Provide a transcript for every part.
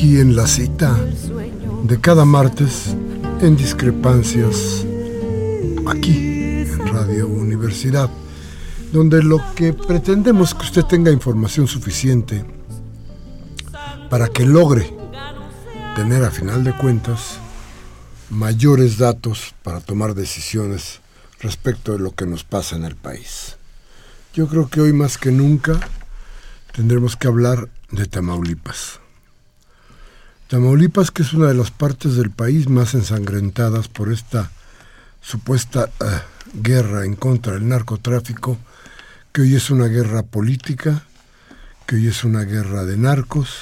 aquí en la cita de cada martes en Discrepancias, aquí en Radio Universidad, donde lo que pretendemos es que usted tenga información suficiente para que logre tener a final de cuentas mayores datos para tomar decisiones respecto de lo que nos pasa en el país. Yo creo que hoy más que nunca tendremos que hablar de Tamaulipas. Tamaulipas, que es una de las partes del país más ensangrentadas por esta supuesta eh, guerra en contra del narcotráfico, que hoy es una guerra política, que hoy es una guerra de narcos,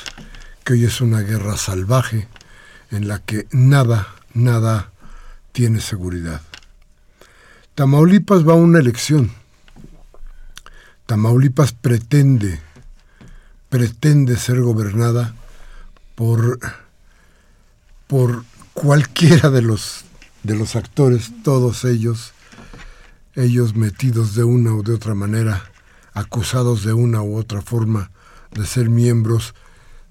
que hoy es una guerra salvaje en la que nada, nada tiene seguridad. Tamaulipas va a una elección Tamaulipas pretende, pretende ser gobernada por, por cualquiera de los, de los actores, todos ellos, ellos metidos de una u de otra manera, acusados de una u otra forma de ser miembros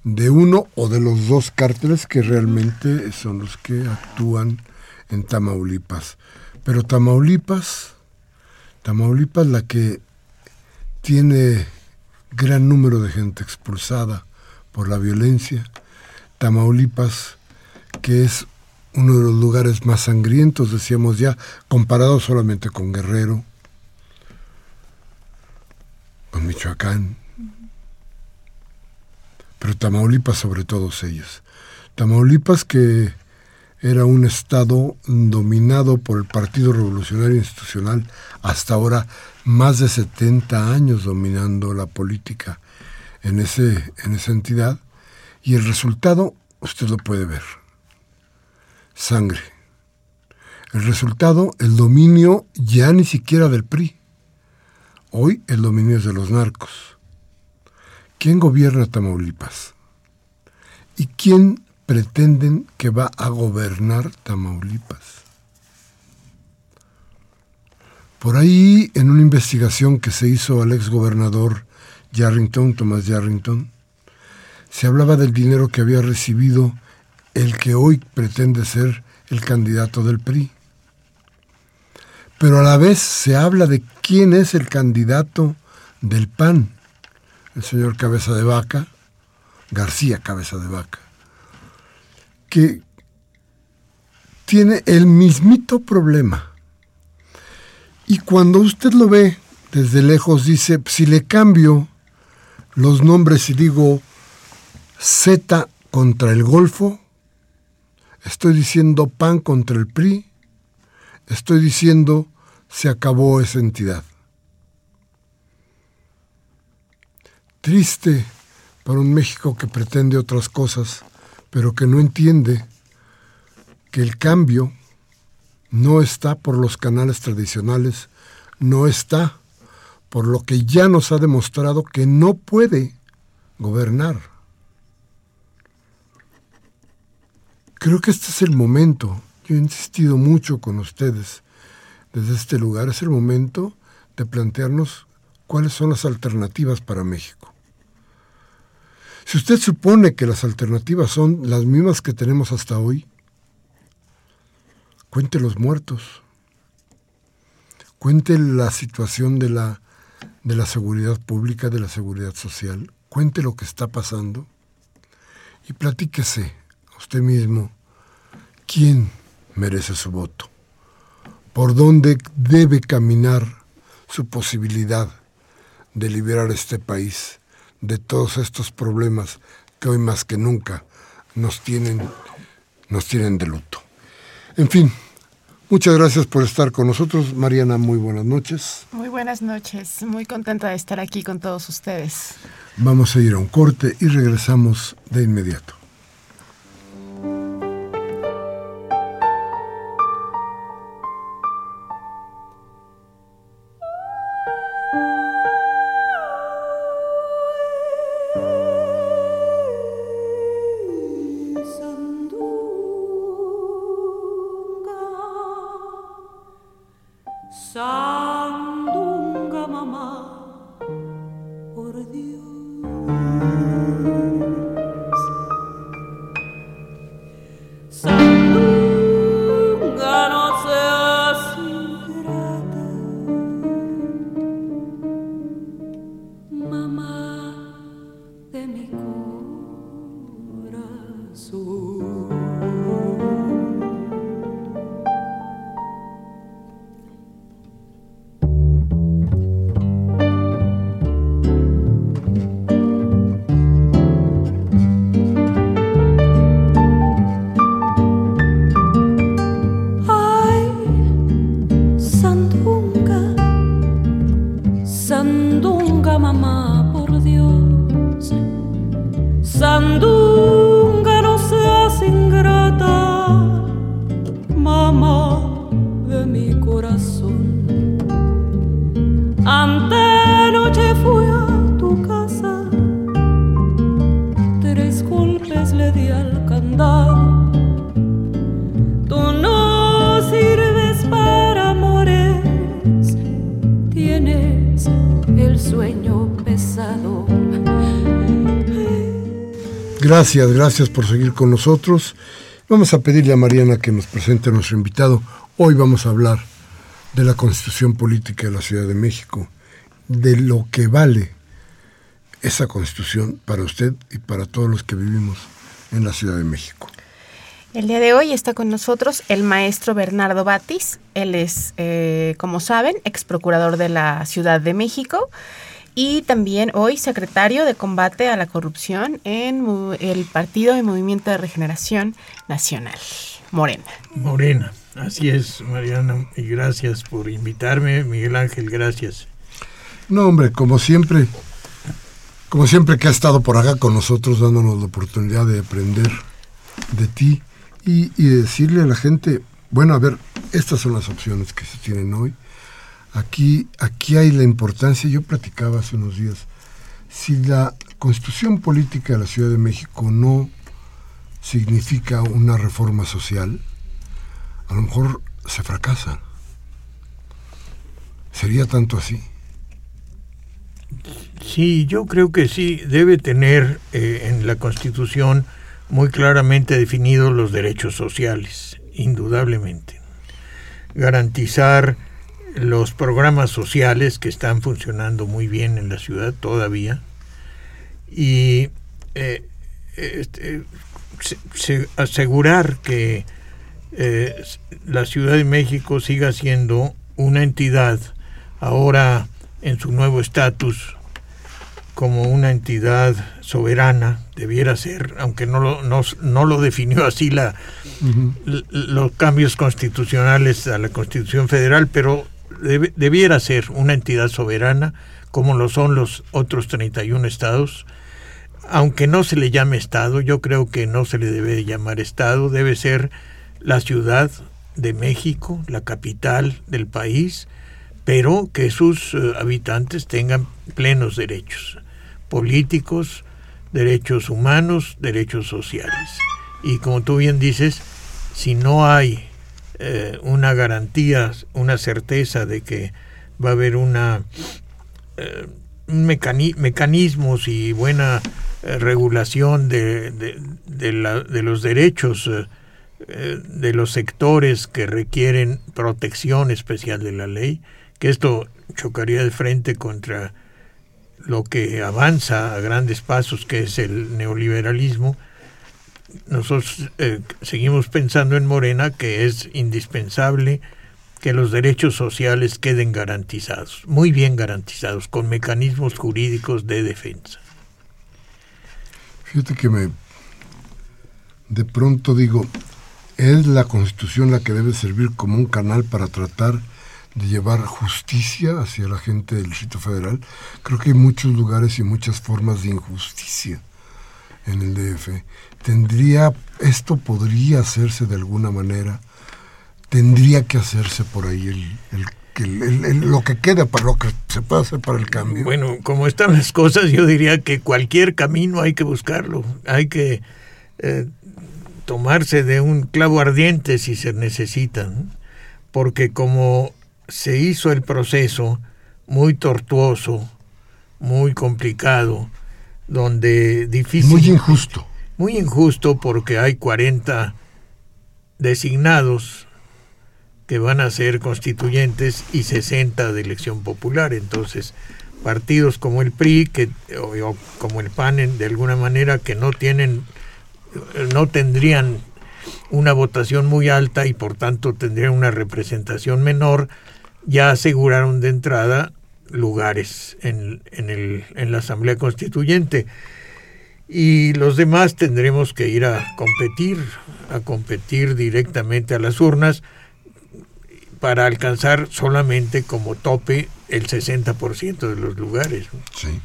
de uno o de los dos cárteles que realmente son los que actúan en Tamaulipas. Pero Tamaulipas, Tamaulipas la que tiene gran número de gente expulsada por la violencia. Tamaulipas, que es uno de los lugares más sangrientos, decíamos ya, comparado solamente con Guerrero, con Michoacán, pero Tamaulipas sobre todos ellos. Tamaulipas que era un estado dominado por el Partido Revolucionario Institucional hasta ahora más de 70 años dominando la política en, ese, en esa entidad y el resultado usted lo puede ver. Sangre. El resultado, el dominio ya ni siquiera del PRI. Hoy el dominio es de los narcos. ¿Quién gobierna Tamaulipas? ¿Y quién pretenden que va a gobernar Tamaulipas? Por ahí, en una investigación que se hizo al ex gobernador Yarrington, Thomas Yarrington, se hablaba del dinero que había recibido el que hoy pretende ser el candidato del PRI. Pero a la vez se habla de quién es el candidato del PAN, el señor Cabeza de Vaca, García Cabeza de Vaca, que tiene el mismito problema. Y cuando usted lo ve desde lejos, dice, si le cambio los nombres y digo Z contra el Golfo, estoy diciendo PAN contra el PRI, estoy diciendo se acabó esa entidad. Triste para un México que pretende otras cosas, pero que no entiende que el cambio no está por los canales tradicionales, no está por lo que ya nos ha demostrado que no puede gobernar. Creo que este es el momento, yo he insistido mucho con ustedes desde este lugar, es el momento de plantearnos cuáles son las alternativas para México. Si usted supone que las alternativas son las mismas que tenemos hasta hoy, cuente los muertos, cuente la situación de la, de la seguridad pública, de la seguridad social, cuente lo que está pasando. Y platíquese usted mismo quién merece su voto, por dónde debe caminar su posibilidad de liberar este país de todos estos problemas que hoy más que nunca nos tienen, nos tienen de luto. En fin, muchas gracias por estar con nosotros. Mariana, muy buenas noches. Muy buenas noches. Muy contenta de estar aquí con todos ustedes. Vamos a ir a un corte y regresamos de inmediato. Gracias, gracias por seguir con nosotros. Vamos a pedirle a Mariana que nos presente a nuestro invitado. Hoy vamos a hablar de la constitución política de la Ciudad de México, de lo que vale esa constitución para usted y para todos los que vivimos en la Ciudad de México. El día de hoy está con nosotros el maestro Bernardo Batis. Él es, eh, como saben, ex procurador de la Ciudad de México y también hoy secretario de combate a la corrupción en el Partido de Movimiento de Regeneración Nacional, Morena. Morena, así es, Mariana, y gracias por invitarme, Miguel Ángel, gracias. No, hombre, como siempre, como siempre que ha estado por acá con nosotros dándonos la oportunidad de aprender de ti y, y decirle a la gente, bueno, a ver, estas son las opciones que se tienen hoy Aquí, aquí hay la importancia, yo platicaba hace unos días, si la constitución política de la Ciudad de México no significa una reforma social, a lo mejor se fracasa. ¿Sería tanto así? Sí, yo creo que sí, debe tener eh, en la Constitución muy claramente definidos los derechos sociales, indudablemente. Garantizar los programas sociales que están funcionando muy bien en la ciudad todavía. Y eh, este, asegurar que eh, la Ciudad de México siga siendo una entidad ahora en su nuevo estatus como una entidad soberana, debiera ser, aunque no lo, no, lo definió así la, los cambios constitucionales a la Constitución Federal, pero debiera ser una entidad soberana, como lo son los otros 31 estados. Aunque no se le llame estado, yo creo que no se le debe llamar estado, debe ser la ciudad de México, la capital del país, pero que sus eh, habitantes tengan plenos derechos políticos, derechos humanos, derechos sociales. Y como tú bien dices, si no hay eh, una garantía, una certeza de que va a haber una eh, mecanismos y buena eh, regulación de, de, los derechos de los sectores que requieren protección especial de la ley, que esto chocaría de frente contra lo que avanza a grandes pasos, que es el neoliberalismo, nosotros eh, seguimos pensando en Morena que es indispensable que los derechos sociales queden garantizados, muy bien garantizados, con mecanismos jurídicos de defensa. Fíjate que me de pronto digo, es la constitución la que debe servir como un canal para tratar de llevar justicia hacia la gente del Distrito Federal. Creo que hay muchos lugares y muchas formas de injusticia en el DF. Tendría, esto podría hacerse de alguna manera, tendría que hacerse por ahí el, el, lo que queda para lo que se puede hacer para el cambio. Bueno, como están las cosas, yo diría que cualquier camino hay que buscarlo, hay que eh, tomarse de un clavo ardiente si se necesita, porque como se hizo el proceso muy tortuoso, muy complicado, donde difícil... Muy injusto. Muy injusto porque hay 40 designados que van a ser constituyentes y 60 de elección popular. Entonces, partidos como el PRI que, o, como el PAN, de alguna manera, que no tienen, no tendrían una votación muy alta y por tanto tendrían una representación menor, ya aseguraron de entrada lugares en, el, en la Asamblea Constituyente. Y los demás tendremos que ir a competir, a competir directamente a las urnas para alcanzar solamente como tope el 60% de los lugares. Sí.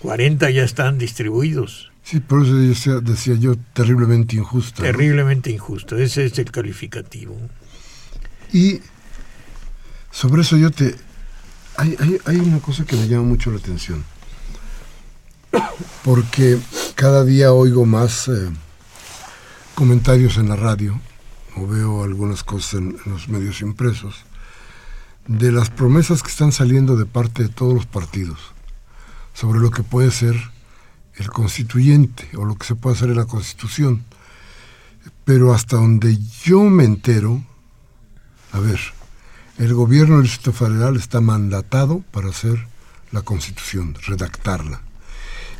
40 ya están distribuidos. Sí, por eso decía, decía yo terriblemente injusto. Terriblemente injusto, ese es el calificativo. Y sobre eso yo te... Hay, hay, una cosa que me llama mucho la atención. Porque cada día oigo más eh, comentarios en la radio, o veo algunas cosas en, los medios impresos, de las promesas que están saliendo de parte de todos los partidos sobre lo que puede ser el constituyente o lo que se puede hacer en la constitución. Pero hasta donde yo me entero, a ver, el gobierno del Distrito Federal está mandatado para hacer la constitución, redactarla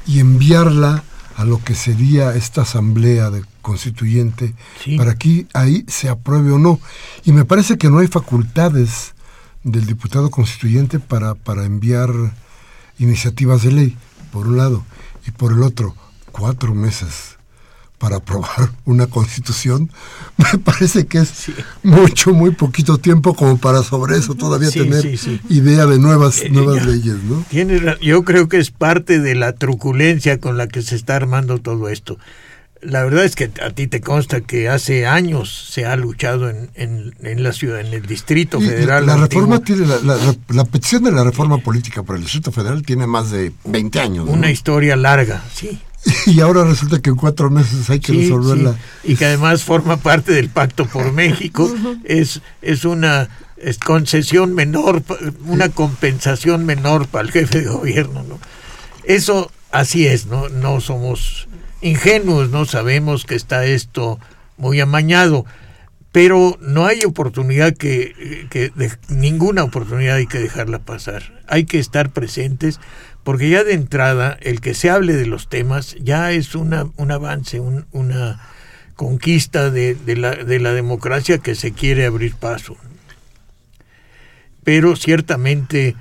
y enviarla a lo que sería esta asamblea de constituyente para que ahí se apruebe o no. Y me parece que no hay facultades del diputado constituyente para, para enviar iniciativas de ley, por un lado, y por el otro, cuatro meses para aprobar una constitución, me parece que es mucho, muy poquito tiempo como para sobre eso todavía tener idea de nuevas, eh, nuevas leyes, ¿no? yo creo que es parte de la truculencia con la que se está armando todo esto. La verdad es que a ti te consta que hace años se ha luchado en, en, la ciudad, en el Distrito Federal. La, reforma tiene, la, petición de la reforma política para el Distrito Federal tiene más de 20 años. Una historia larga, sí. y ahora resulta que en cuatro meses hay que resolverla. Y que además forma parte del Pacto por México. es, es una concesión menor, una compensación menor para el jefe de gobierno. ¿no? Eso así es, ¿no? No somos ingenuos, no sabemos que está esto muy amañado. Pero no hay oportunidad que, que ninguna oportunidad hay que dejarla pasar. Hay que estar presentes porque ya de entrada el que se hable de los temas ya es una, un avance, una conquista de, la, de la democracia que se quiere abrir paso. Pero ciertamente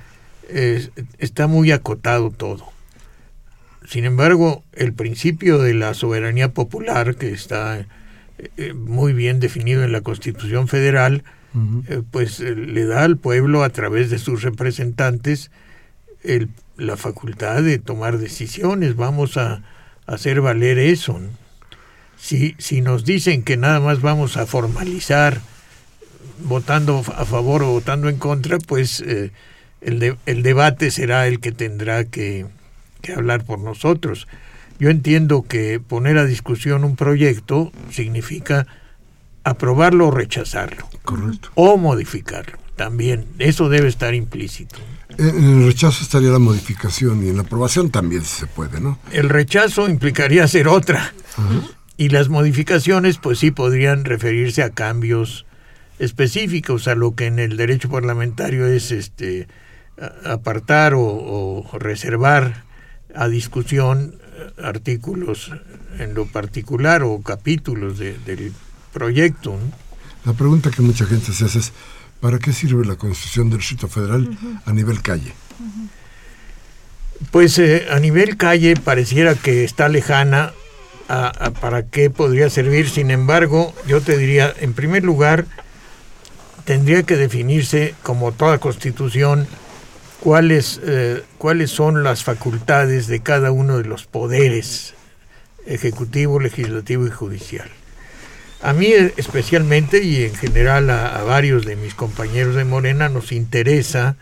está muy acotado todo. Sin embargo, el principio de la soberanía popular, que está eh, muy bien definido en la Constitución Federal, eh, pues eh, le da al pueblo a través de sus representantes la facultad de tomar decisiones. Vamos a, hacer valer eso. Si, si nos dicen que nada más vamos a formalizar votando a favor o votando en contra, pues el, el debate será el que tendrá que, que hablar por nosotros. Yo entiendo que poner a discusión un proyecto significa aprobarlo o rechazarlo. Correcto. O modificarlo. También, eso debe estar implícito. En el rechazo estaría la modificación y en la aprobación también se puede, ¿no? El rechazo implicaría hacer otra. Y las modificaciones, pues sí, podrían referirse a cambios específicos, a lo que en el derecho parlamentario es este apartar o reservar a discusión artículos en lo particular o capítulos del proyecto. La pregunta que mucha gente se hace es, ¿para qué sirve la Constitución del Distrito Federal a nivel calle? Pues eh, a nivel calle pareciera que está lejana a, para qué podría servir. Sin embargo, yo te diría, en primer lugar, tendría que definirse, como toda constitución, cuáles, eh, cuáles son las facultades de cada uno de los poderes, ejecutivo, legislativo y judicial. A mí eh, especialmente y en general a, varios de mis compañeros de Morena nos interesa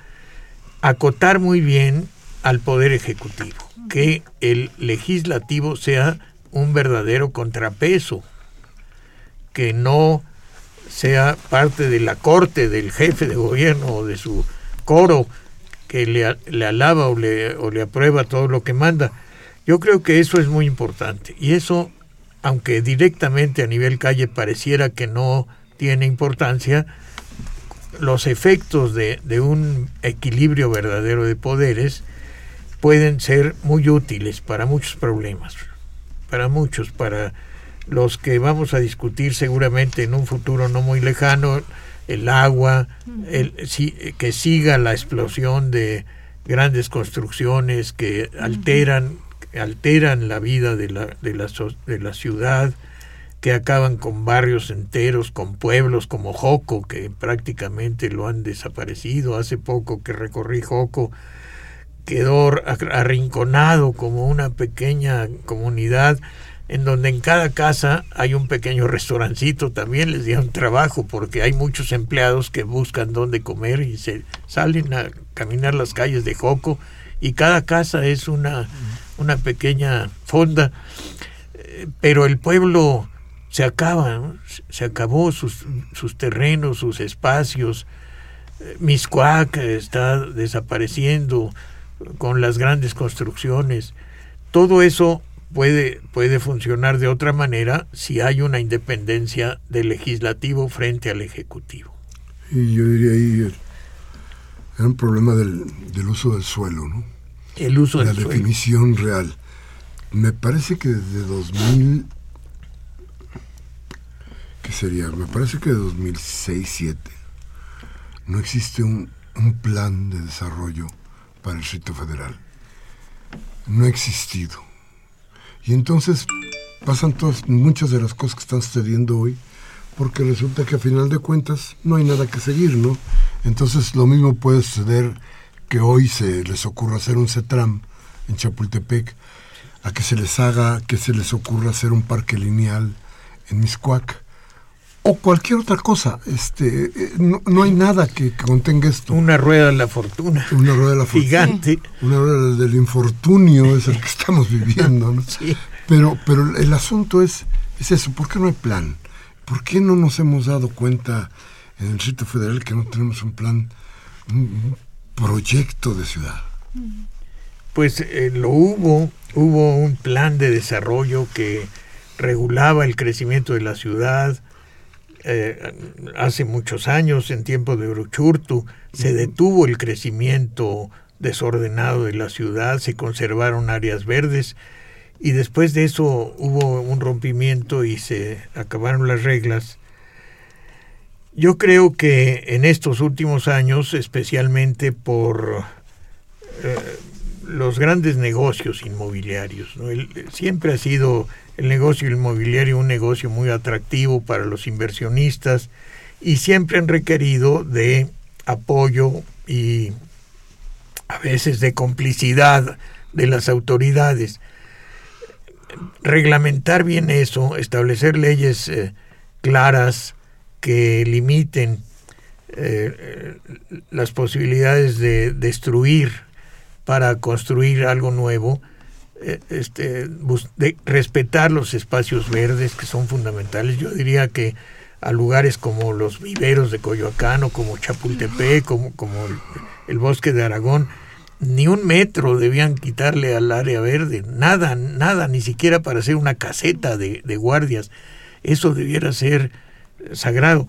acotar muy bien al poder ejecutivo, que el legislativo sea un verdadero contrapeso, que no sea parte de la corte del jefe de gobierno o de su coro, que le, le alaba o le, aprueba todo lo que manda. Yo creo que eso es muy importante. Y eso, aunque directamente a nivel calle pareciera que no tiene importancia, los efectos de, de, un equilibrio verdadero de poderes pueden ser muy útiles para muchos problemas, para muchos, para los que vamos a discutir seguramente en un futuro no muy lejano, el agua, el, que siga la explosión de grandes construcciones que alteran, alteran la vida de la, de, la, de la ciudad, que acaban con barrios enteros, con pueblos como Joco, que prácticamente lo han desaparecido. Hace poco que recorrí Joco, quedó arrinconado como una pequeña comunidad en donde en cada casa hay un pequeño restaurancito, también les dieron trabajo porque hay muchos empleados que buscan dónde comer y se salen a caminar las calles de Joco y cada casa es una, una pequeña fonda, eh, pero el pueblo se acaba, se acabó sus, sus terrenos, sus espacios, eh, Miscuac está desapareciendo con las grandes construcciones, todo eso puede, puede funcionar de otra manera si hay una independencia del legislativo frente al ejecutivo. Y yo diría ahí, era un problema del, del uso del suelo, ¿no? El uso La del suelo. La definición real. Me parece que desde 2000, ¿qué sería? Me parece que de 2006-2007 no existe un, un plan de desarrollo para el Distrito Federal. No ha existido y entonces pasan todas, muchas de las cosas que están sucediendo hoy, porque resulta que a final de cuentas no hay nada que seguir, ¿no? Entonces lo mismo puede suceder que hoy se les ocurra hacer un CETRAM en Chapultepec, a que se les haga, que se les ocurra hacer un parque lineal en Miscuac, o cualquier otra cosa. Este, eh, no, hay nada que, contenga esto. Una rueda de la fortuna. Una rueda de la fortuna. Gigante. Una rueda del infortunio es el que estamos viviendo. ¿no? Sí. Pero, pero el asunto es, es eso. ¿Por qué no hay plan? ¿Por qué no nos hemos dado cuenta en el sitio federal que no tenemos un plan, un, proyecto de ciudad? Pues eh, lo hubo. Hubo un plan de desarrollo que regulaba el crecimiento de la ciudad, eh, hace muchos años, en tiempo de Uruchurtu, se detuvo el crecimiento desordenado de la ciudad, se conservaron áreas verdes y después de eso hubo un rompimiento y se acabaron las reglas. Yo creo que en estos últimos años, especialmente por eh, los grandes negocios inmobiliarios, siempre ha sido el negocio inmobiliario un negocio muy atractivo para los inversionistas y siempre han requerido de apoyo y a veces de complicidad de las autoridades. Reglamentar bien eso, establecer leyes eh, claras que limiten eh, las posibilidades de destruir para construir algo nuevo, eh, este, de respetar los espacios verdes que son fundamentales. Yo diría que a lugares como los viveros de Coyoacán o como Chapultepec, como, como el bosque de Aragón, ni un metro debían quitarle al área verde, nada, nada, ni siquiera para hacer una caseta de, guardias. Eso debiera ser sagrado.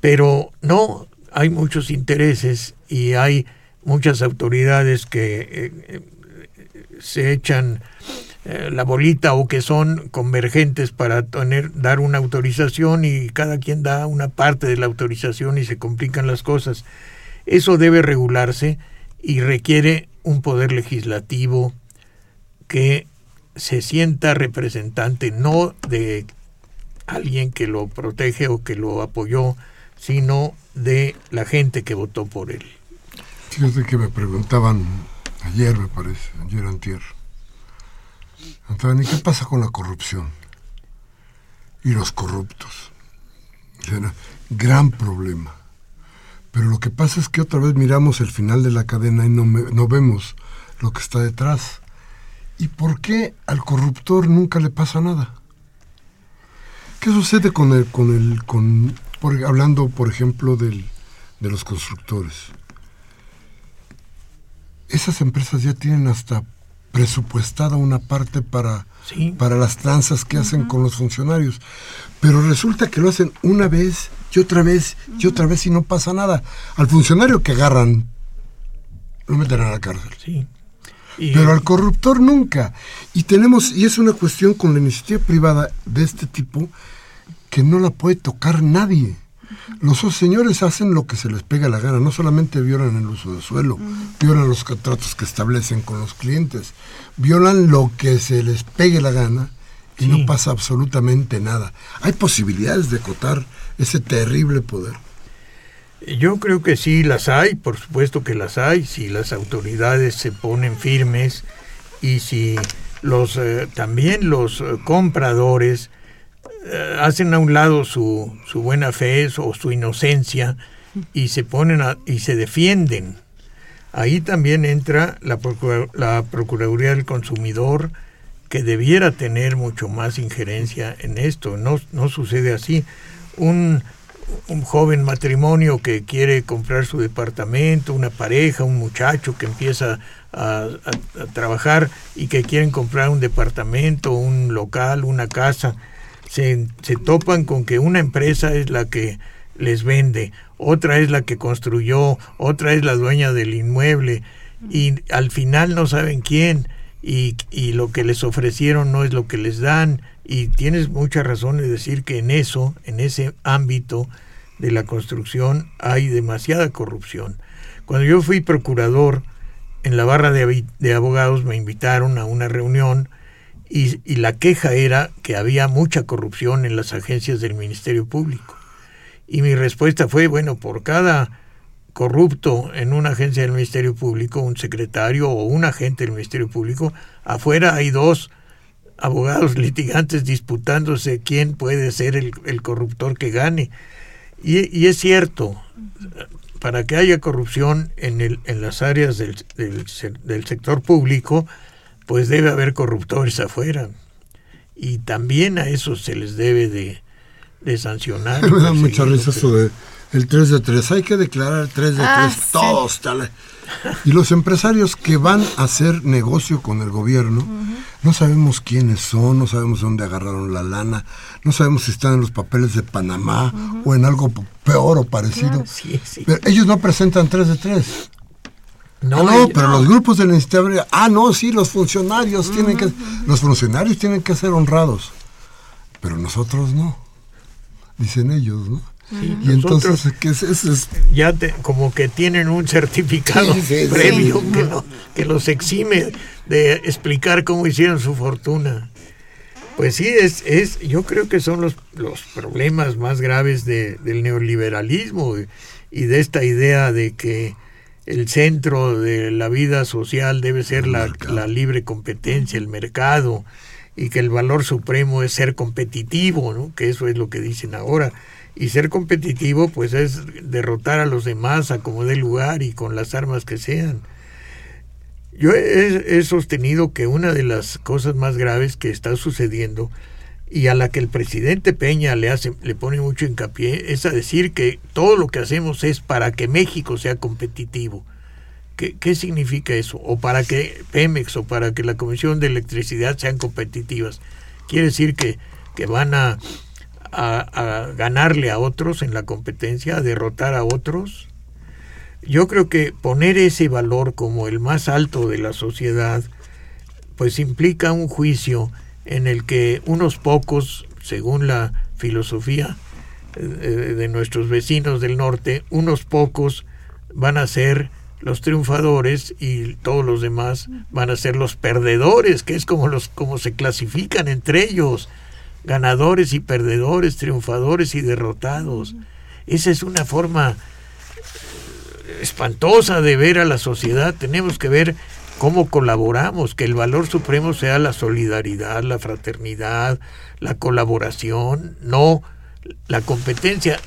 Pero no, hay muchos intereses y hay muchas autoridades que eh, eh, se echan eh, la bolita o que son convergentes para tener, dar una autorización y cada quien da una parte de la autorización y se complican las cosas. Eso debe regularse y requiere un poder legislativo que se sienta representante no de alguien que lo protege o que lo apoyó, sino de la gente que votó por él. Fíjate que me preguntaban ayer, me parece, ayer antier. ¿y qué pasa con la corrupción? Y los corruptos. Gran problema. Pero lo que pasa es que otra vez miramos el final de la cadena y no, no vemos lo que está detrás. ¿Y por qué al corruptor nunca le pasa nada? ¿Qué sucede con el, con el, con, hablando por ejemplo del, de los constructores? Esas empresas ya tienen hasta presupuestada una parte para, para las tranzas que hacen con los funcionarios. Pero resulta que lo hacen una vez y otra vez y otra vez y no pasa nada. Al funcionario que agarran, lo meten a la cárcel. Sí. Pero al corruptor nunca. Y tenemos, y es una cuestión con la iniciativa privada de este tipo, que no la puede tocar nadie. Los señores hacen lo que se les pega la gana, no solamente violan el uso de suelo, violan los contratos que establecen con los clientes, violan lo que se les pegue la gana y no pasa absolutamente nada. Hay posibilidades de acotar ese terrible poder. Yo creo que sí las hay, por supuesto que las hay, si las autoridades se ponen firmes y si los eh, también los eh, compradores hacen a un lado su, su buena fe o su inocencia y se ponen y se defienden. Ahí también entra la, la Procuraduría del Consumidor, que debiera tener mucho más injerencia en esto. No, no sucede así. Un, un joven matrimonio que quiere comprar su departamento, una pareja, un muchacho que empieza a, a, trabajar y que quieren comprar un departamento, un local, una casa, se, se topan con que una empresa es la que les vende, otra es la que construyó, otra es la dueña del inmueble y al final no saben quién y, y, lo que les ofrecieron no es lo que les dan y tienes mucha razón en decir que en eso, en ese ámbito de la construcción hay demasiada corrupción. Cuando yo fui procurador en la barra de, de abogados me invitaron a una reunión y, y la queja era que había mucha corrupción en las agencias del Ministerio Público. Y mi respuesta fue, bueno, por cada corrupto en una agencia del Ministerio Público, un secretario o un agente del Ministerio Público, afuera hay dos abogados litigantes disputándose quién puede ser el, corruptor que gane. Y, es cierto, para que haya corrupción en, el, en las áreas del, del, sector público, pues debe haber corruptores afuera. Y también a eso se les debe de, de sancionar. Me da mucha risa eso de el 3 de 3. Hay que declarar 3 de 3 ah, todos. Tal. Y los empresarios que van a hacer negocio con el gobierno, no sabemos quiénes son, no sabemos dónde agarraron la lana, no sabemos si están en los papeles de Panamá o en algo peor o parecido. Pero ellos no presentan 3 de 3. No, ah, no, pero los grupos de la iniciativa, ah, no, sí, los funcionarios tienen que, los funcionarios tienen que ser honrados, pero nosotros no, dicen ellos, ¿no? y entonces ¿qué es, ya como que tienen un certificado previo que, que, los exime de explicar cómo hicieron su fortuna. Pues sí, es, es, yo creo que son los, los problemas más graves de, del neoliberalismo y de esta idea de que el centro de la vida social debe ser la, la, libre competencia, el mercado, y que el valor supremo es ser competitivo, ¿no? que eso es lo que dicen ahora. Y ser competitivo pues es derrotar a los demás a como dé lugar y con las armas que sean. Yo he, sostenido que una de las cosas más graves que está sucediendo y a la que el presidente Peña le hace le pone mucho hincapié es a decir que todo lo que hacemos es para que México sea competitivo. ¿Qué, qué significa eso? O para que Pemex o para que la Comisión de Electricidad sean competitivas. Quiere decir que, que van a, a, a ganarle a otros en la competencia, a derrotar a otros yo creo que poner ese valor como el más alto de la sociedad, pues implica un juicio en el que unos pocos, según la filosofía eh, de nuestros vecinos del norte, unos pocos van a ser los triunfadores y todos los demás van a ser los perdedores, que es como los como se clasifican entre ellos, ganadores y perdedores, triunfadores y derrotados. Esa es una forma espantosa de ver a la sociedad. Tenemos que ver cómo colaboramos, que el valor supremo sea la solidaridad, la fraternidad, la colaboración, no la competencia.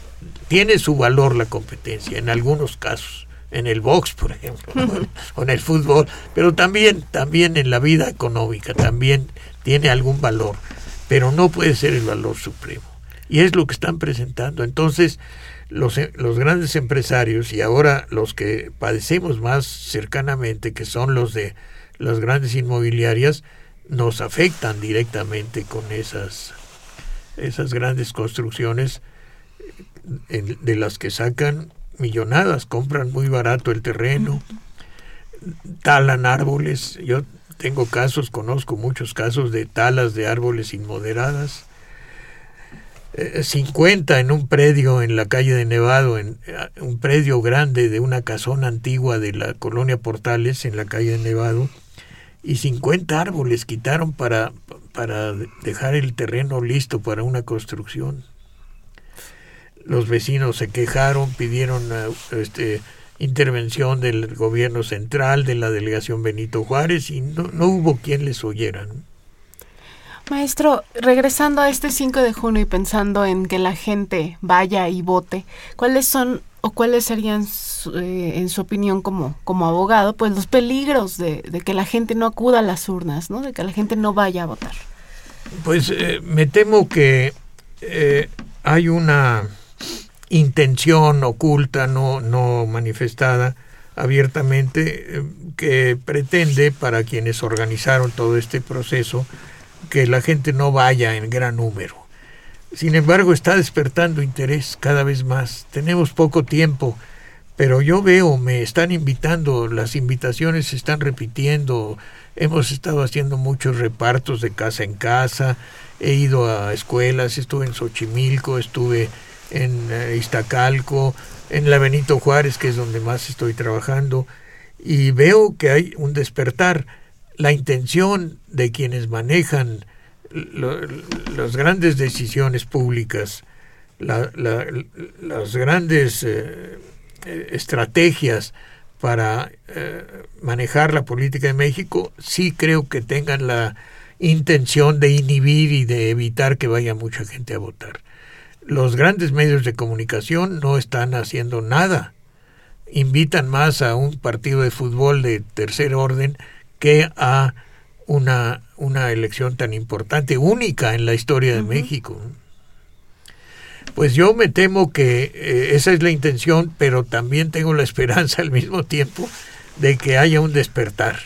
Tiene su valor la competencia en algunos casos, en el box, por ejemplo, o en el fútbol, pero también, también en la vida económica, también tiene algún valor, pero no puede ser el valor supremo. Y es lo que están presentando. Entonces, los, los, grandes empresarios y ahora los que padecemos más cercanamente, que son los de las grandes inmobiliarias, nos afectan directamente con esas, esas grandes construcciones de las que sacan millonadas, compran muy barato el terreno, talan árboles. Yo tengo casos, conozco muchos casos de talas de árboles inmoderadas 50 en un predio en la calle de Nevado, en eh, un predio grande de una casona antigua de la colonia Portales en la calle de Nevado, y 50 árboles quitaron para, para dejar el terreno listo para una construcción. Los vecinos se quejaron, pidieron eh, este, intervención del gobierno central, de la delegación Benito Juárez, y no, no hubo quien les oyera. Maestro, regresando a este 5 de junio y pensando en que la gente vaya y vote, ¿cuáles son o cuáles serían, eh, en su opinión como, como abogado, pues los peligros de, que la gente no acuda a las urnas, ¿no? de que la gente no vaya a votar? Pues eh, me temo que eh, hay una intención oculta, no, no manifestada abiertamente, que pretende para quienes organizaron todo este proceso, que la gente no vaya en gran número. Sin embargo, está despertando interés cada vez más. Tenemos poco tiempo, pero yo veo, me están invitando, las invitaciones se están repitiendo. Hemos estado haciendo muchos repartos de casa en casa, he ido a escuelas, estuve en Xochimilco, estuve en eh, Iztacalco, en la Benito Juárez, que es donde más estoy trabajando, y veo que hay un despertar la intención de quienes manejan las grandes decisiones públicas, las grandes eh, estrategias para eh, manejar la política de México, sí creo que tengan la intención de inhibir y de evitar que vaya mucha gente a votar. Los grandes medios de comunicación no están haciendo nada. Invitan más a un partido de fútbol de tercer orden que a una, una elección tan importante, única en la historia de México. Pues yo me temo que eh, esa es la intención, pero también tengo la esperanza al mismo tiempo de que haya un despertar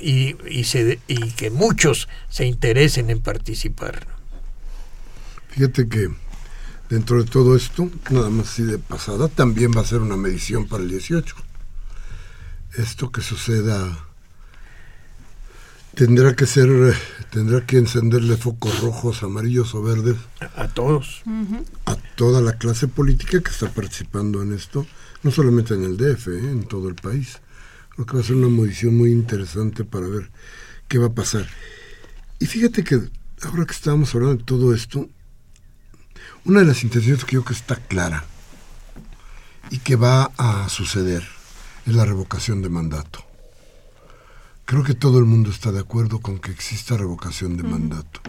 y, y, se, y que muchos se interesen en participar. Fíjate que dentro de todo esto, nada más así de pasada, también va a ser una medición para el 18 esto que suceda tendrá que ser, tendrá que encenderle focos rojos, amarillos o verdes a todos, a toda la clase política que está participando en esto, no solamente en el DF, ¿eh? en todo el país. Creo que va a ser una movilización muy interesante para ver qué va a pasar. Y fíjate que ahora que estábamos hablando de todo esto, una de las intenciones que yo creo que está clara y que va a suceder es la revocación de mandato. Creo que todo el mundo está de acuerdo con que exista revocación de mandato.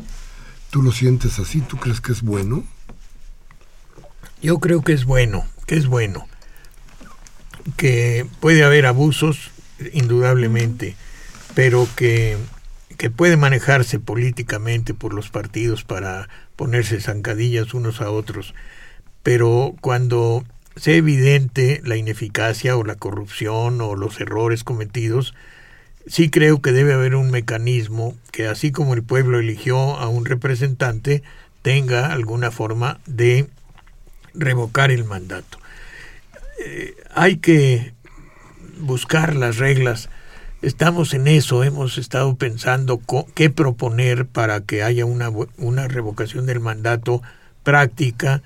¿Tú lo sientes así? ¿Tú crees que es bueno? Yo creo que es bueno, que es bueno. Que puede haber abusos, indudablemente, pero que, que puede manejarse políticamente por los partidos para ponerse zancadillas unos a otros. Pero cuando sea evidente la ineficacia o la corrupción o los errores cometidos, sí creo que debe haber un mecanismo que así como el pueblo eligió a un representante, tenga alguna forma de revocar el mandato. Eh, hay que buscar las reglas. Estamos en eso, hemos estado pensando qué proponer para que haya una, una revocación del mandato práctica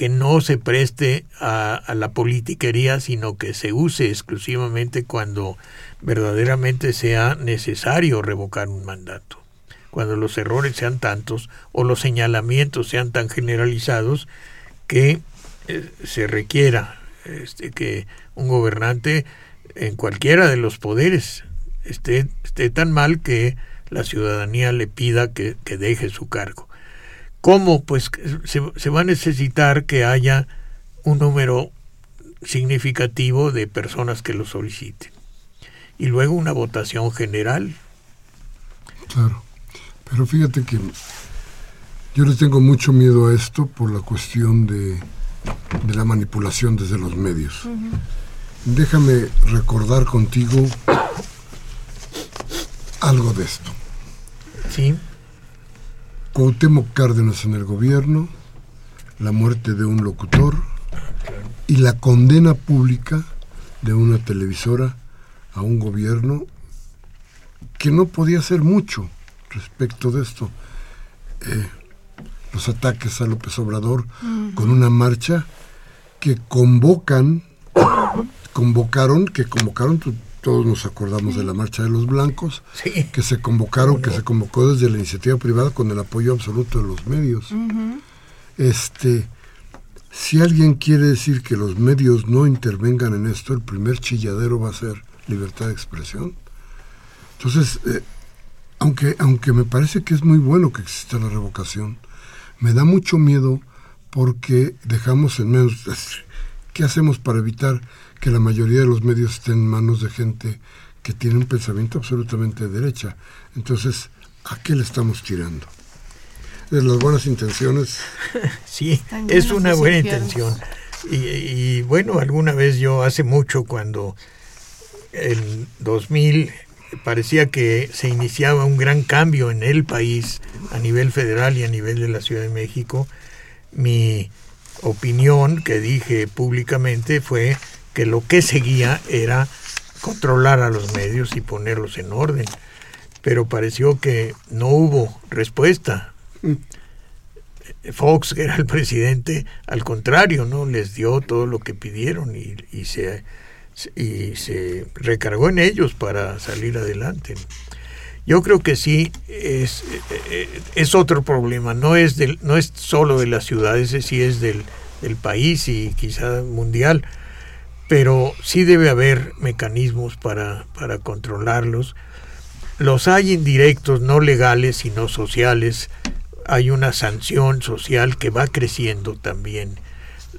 que no se preste a, a, la politiquería, sino que se use exclusivamente cuando verdaderamente sea necesario revocar un mandato. Cuando los errores sean tantos o los señalamientos sean tan generalizados que eh, se requiera este, que un gobernante en cualquiera de los poderes esté, esté tan mal que la ciudadanía le pida que, que deje su cargo. ¿Cómo? Pues se, se va a necesitar que haya un número significativo de personas que lo soliciten y luego una votación general. Claro, pero fíjate que yo le tengo mucho miedo a esto por la cuestión de, de la manipulación desde los medios. Déjame recordar contigo algo de esto. Sí. Cuauhtémoc Cárdenas en el gobierno, la muerte de un locutor y la condena pública de una televisora a un gobierno que no podía hacer mucho respecto de esto. Eh, los ataques a López Obrador con una marcha que convocan, convocaron, que convocaron, todos nos acordamos de la marcha de los blancos, que se convocaron, que se convocó desde la iniciativa privada con el apoyo absoluto de los medios. Este, si alguien quiere decir que los medios no intervengan en esto, el primer chilladero va a ser libertad de expresión. Entonces, eh, aunque, aunque me parece que es muy bueno que exista la revocación, me da mucho miedo porque dejamos en menos... ¿Qué hacemos para evitar que la mayoría de los medios estén en manos de gente que tiene un pensamiento absolutamente de derecha? Entonces, ¿a qué le estamos tirando? De las buenas intenciones. Sí, es una buena intención. Y, y, bueno, alguna vez yo hace mucho cuando en 2000 parecía que se iniciaba un gran cambio en el país a nivel federal y a nivel de la Ciudad de México. Mi opinión que dije públicamente fue que lo que seguía era controlar a los medios y ponerlos en orden. Pero pareció que no hubo respuesta. Fox, que era el presidente, al contrario, ¿no? Les dio todo lo que pidieron y, se y se recargó en ellos para salir adelante. Yo creo que sí es, eh, es otro problema, no es, del, no es solo de las ciudades, sí es del, del país y quizá mundial, pero sí debe haber mecanismos para, para controlarlos. Los hay indirectos, no legales, sino sociales. Hay una sanción social que va creciendo también.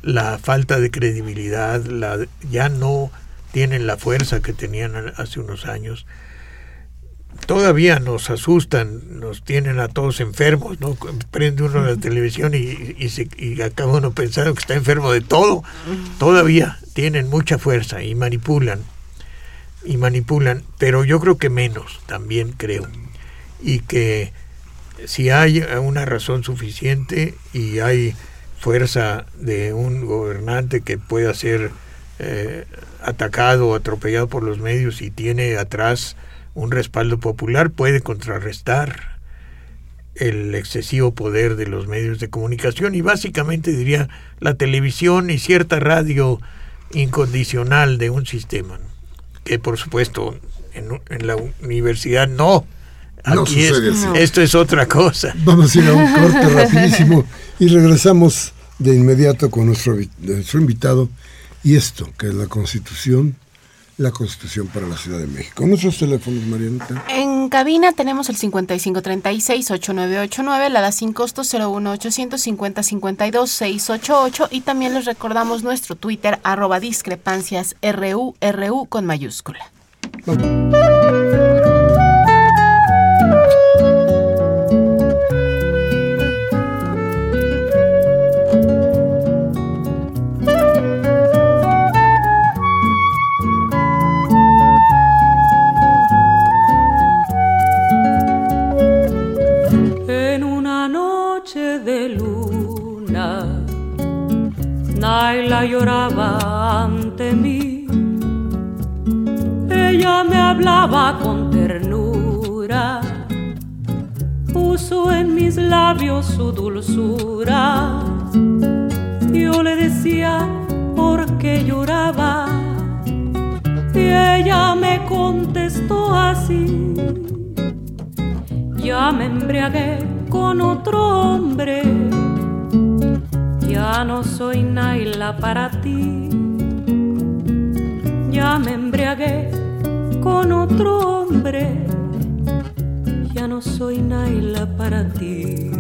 La falta de credibilidad, la, ya no tienen la fuerza que tenían hace unos años. Todavía nos asustan, nos tienen a todos enfermos, ¿no? Prende uno la televisión y, y, se, y acaba uno pensando que está enfermo de todo. Todavía tienen mucha fuerza y manipulan, y manipulan, pero yo creo que menos, también creo. Y que si hay una razón suficiente y hay fuerza de un gobernante que pueda ser eh, atacado o atropellado por los medios y tiene atrás un respaldo popular, puede contrarrestar el excesivo poder de los medios de comunicación y básicamente diría la televisión y cierta radio incondicional de un sistema, que por supuesto en, la universidad no. Aquí esto es otra cosa. Vamos a ir a un corte rapidísimo y regresamos de inmediato con nuestro, nuestro invitado y esto, que es la Constitución la Constitución para la Ciudad de México. ¿Nuestros teléfonos, Marianita? En cabina tenemos el 5536-8989, la da sin costo 01850-52-688 y también les recordamos nuestro Twitter arroba discrepancias RU, RU con mayúscula. Naila lloraba ante mí. Ella me hablaba con ternura, puso en mis labios su dulzura. Yo le decía por qué lloraba y ella me contestó así. Ya me embriagué con otro hombre ya no soy Naila para ti. Ya me embriagué con otro hombre. Ya no soy Naila para ti.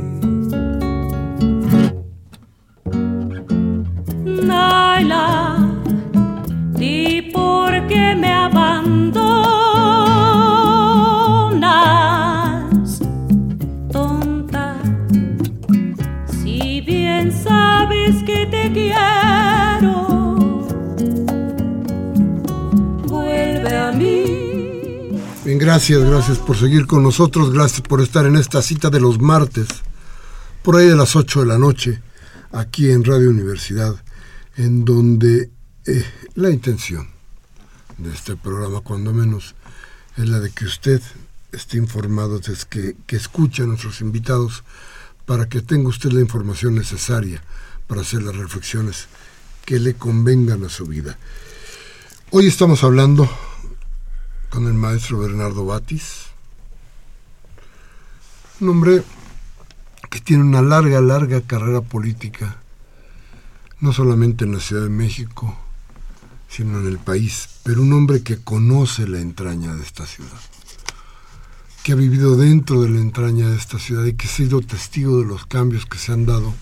Gracias, gracias por seguir con nosotros, gracias por estar en esta cita de los martes, por ahí de las 8 de la noche, aquí en Radio Universidad, en donde eh, la intención de este programa, cuando menos, es la de que usted esté informado, es que, que escuche a nuestros invitados para que tenga usted la información necesaria para hacer las reflexiones que le convengan a su vida. Hoy estamos hablando con el maestro Bernardo Batis, un hombre que tiene una larga, larga carrera política, no solamente en la Ciudad de México, sino en el país, pero un hombre que conoce la entraña de esta ciudad, que ha vivido dentro de la entraña de esta ciudad y que ha sido testigo de los cambios que se han dado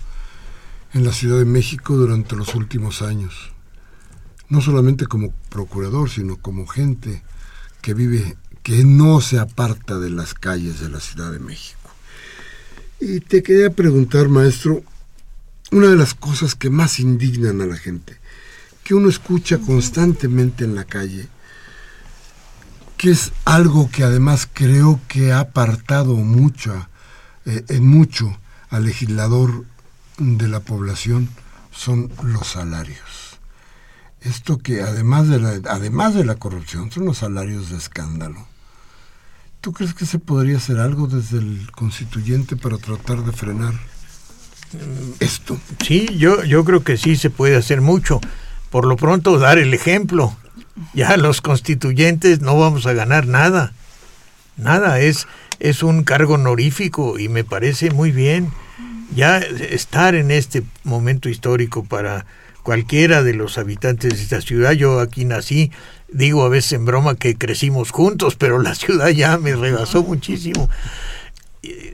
en la Ciudad de México durante los últimos años, no solamente como procurador, sino como gente que vive, que no se aparta de las calles de la Ciudad de México. Y te quería preguntar, maestro, una de las cosas que más indignan a la gente, que uno escucha constantemente en la calle, que es algo que además creo que ha apartado mucho, eh, en mucho al legislador de la población son los salarios. Esto que además de la, además de la corrupción son los salarios de escándalo. ¿Tú crees que se podría hacer algo desde el constituyente para tratar de frenar esto? Sí, yo, yo creo que sí se puede hacer mucho. Por lo pronto dar el ejemplo. Ya los constituyentes no vamos a ganar nada. Nada, es, es un cargo honorífico y me parece muy bien ya estar en este momento histórico para cualquiera de los habitantes de esta ciudad. Yo aquí nací, digo a veces en broma que crecimos juntos, pero la ciudad ya me rebasó muchísimo.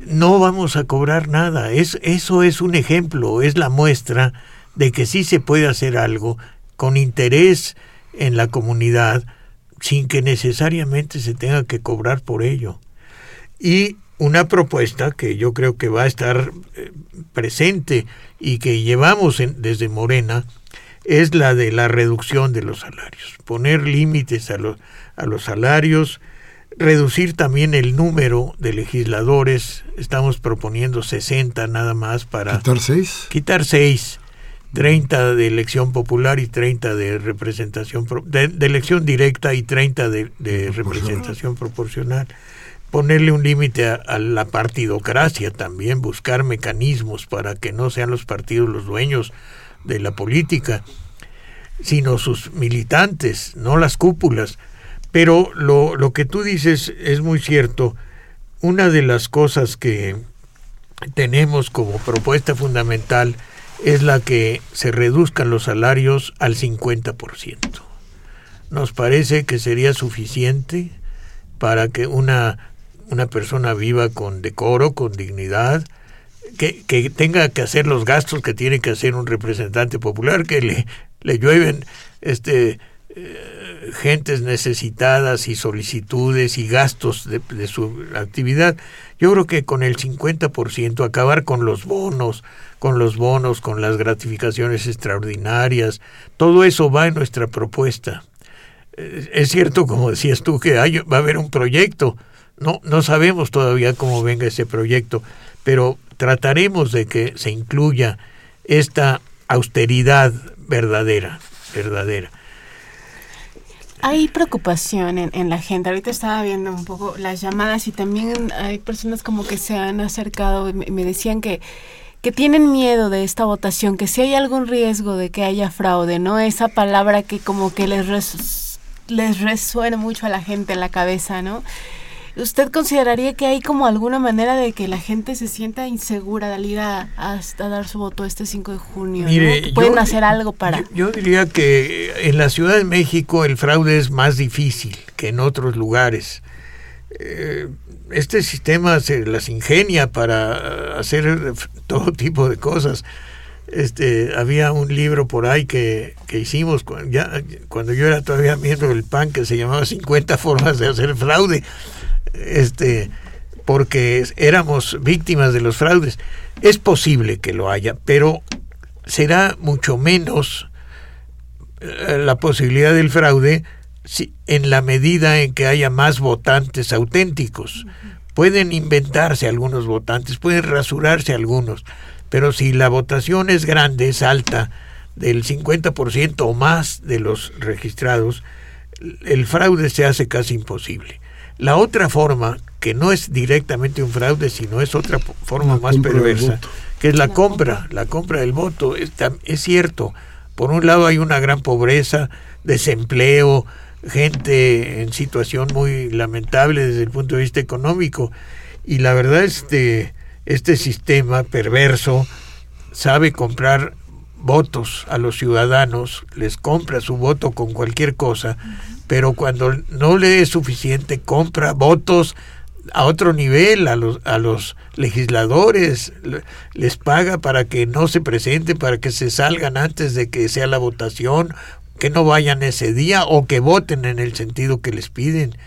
No vamos a cobrar nada. Es, eso es un ejemplo, es la muestra de que sí se puede hacer algo con interés en la comunidad sin que necesariamente se tenga que cobrar por ello. Y una propuesta que yo creo que va a estar eh, presente y que llevamos desde Morena es la de la reducción de los salarios, poner límites a los, a los salarios, reducir también el número de legisladores, estamos proponiendo 60 nada más para... ¿Quitar seis? Quitar seis. 30 de elección popular y 30 de representación, de, elección directa y 30 de, de representación proporcional. Ponerle un límite a, la partidocracia también, buscar mecanismos para que no sean los partidos los dueños de la política, sino sus militantes, no las cúpulas. Pero lo, lo que tú dices es muy cierto. Una de las cosas que tenemos como propuesta fundamental es la que se reduzcan los salarios al 50%. Nos parece que sería suficiente para que una, una persona viva con decoro, con dignidad, que, que, tenga que hacer los gastos que tiene que hacer un representante popular, que le, le llueven este, eh, gentes necesitadas y solicitudes y gastos de, su actividad. Yo creo que con el 50% acabar con los bonos, con los bonos, con las gratificaciones extraordinarias, todo eso va en nuestra propuesta. Eh, es cierto, como decías tú, que hay, va a haber un proyecto. No, no sabemos todavía cómo venga ese proyecto, pero trataremos de que se incluya esta austeridad verdadera, verdadera. Hay preocupación en, la gente. Ahorita estaba viendo un poco las llamadas y también hay personas como que se han acercado y me decían que que tienen miedo de esta votación, que si hay algún riesgo de que haya fraude, ¿no? Esa palabra que como que les, les resuena mucho a la gente en la cabeza, ¿no? ¿Usted consideraría que hay como alguna manera de que la gente se sienta insegura de ir a, dar su voto este 5 de junio? ¿Pueden hacer algo para...? Yo, diría que en la Ciudad de México el fraude es más difícil que en otros lugares. Eh, este sistema se las ingenia para hacer todo tipo de cosas. Este, había un libro por ahí que, que hicimos ya, cuando yo era todavía miembro del PAN que se llamaba 50 formas de hacer fraude, este, porque éramos víctimas de los fraudes. Es posible que lo haya, pero será mucho menos eh, la posibilidad del fraude en la medida en que haya más votantes auténticos. Pueden inventarse algunos votantes, pueden rasurarse algunos, pero si la votación es grande, es alta, del 50% o más de los registrados, el fraude se hace casi imposible. La otra forma, que no es directamente un fraude, sino es otra forma más perversa, que es la, compra, la compra del voto. Es, es cierto, por un lado hay una gran pobreza, desempleo, gente en situación muy lamentable desde el punto de vista económico. Y la verdad, este, este sistema perverso sabe comprar votos a los ciudadanos, les compra su voto con cualquier cosa, pero cuando no le es suficiente, compra votos a otro nivel, a los, a los legisladores, les paga para que no se presenten, para que se salgan antes de que sea la votación que no vayan ese día o que voten en el sentido que les piden.